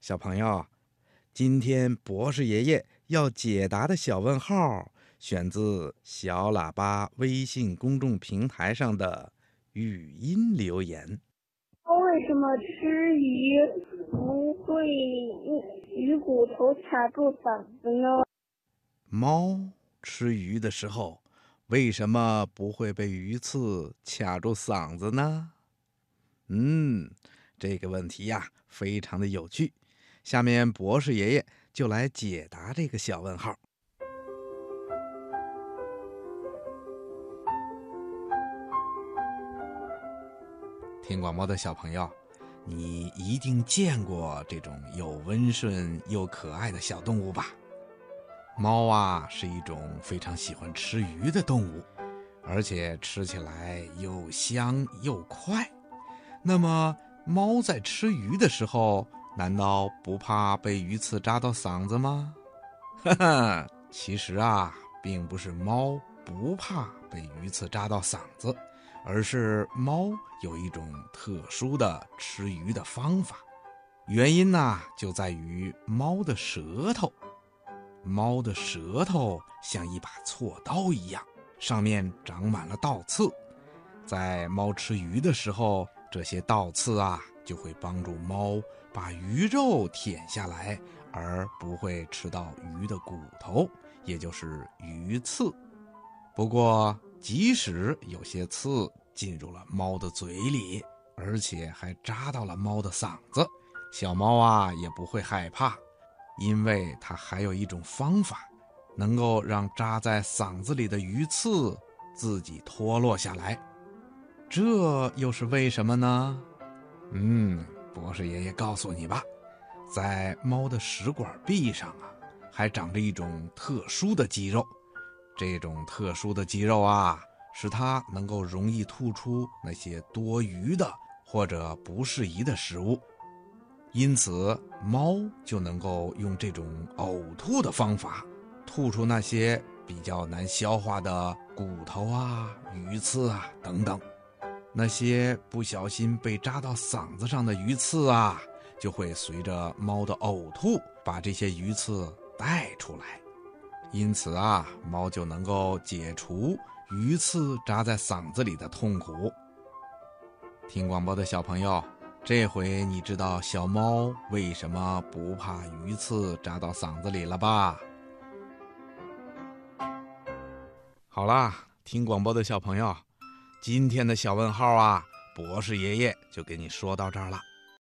小朋友，今天博士爷爷要解答的小问号，选自小喇叭微信公众平台上的语音留言。猫为什么吃鱼不会鱼骨头卡住嗓子呢？猫吃鱼的时候，为什么不会被鱼刺卡住嗓子呢？嗯，这个问题呀，非常的有趣。下面博士爷爷就来解答这个小问号。听广播的小朋友，你一定见过这种又温顺又可爱的小动物吧？猫啊，是一种非常喜欢吃鱼的动物，而且吃起来又香又快。那么，猫在吃鱼的时候，难道不怕被鱼刺扎到嗓子吗？哈哈，其实啊，并不是猫不怕被鱼刺扎到嗓子，而是猫有一种特殊的吃鱼的方法。原因呢，就在于猫的舌头。猫的舌头像一把锉刀一样，上面长满了倒刺。在猫吃鱼的时候，这些倒刺啊，就会帮助猫。把鱼肉舔下来，而不会吃到鱼的骨头，也就是鱼刺。不过，即使有些刺进入了猫的嘴里，而且还扎到了猫的嗓子，小猫啊也不会害怕，因为它还有一种方法，能够让扎在嗓子里的鱼刺自己脱落下来。这又是为什么呢？嗯。博士爷爷告诉你吧，在猫的食管壁上啊，还长着一种特殊的肌肉。这种特殊的肌肉啊，使它能够容易吐出那些多余的或者不适宜的食物。因此，猫就能够用这种呕吐的方法，吐出那些比较难消化的骨头啊、鱼刺啊等等。那些不小心被扎到嗓子上的鱼刺啊，就会随着猫的呕吐把这些鱼刺带出来，因此啊，猫就能够解除鱼刺扎在嗓子里的痛苦。听广播的小朋友，这回你知道小猫为什么不怕鱼刺扎到嗓子里了吧？好啦，听广播的小朋友。今天的小问号啊，博士爷爷就给你说到这儿了。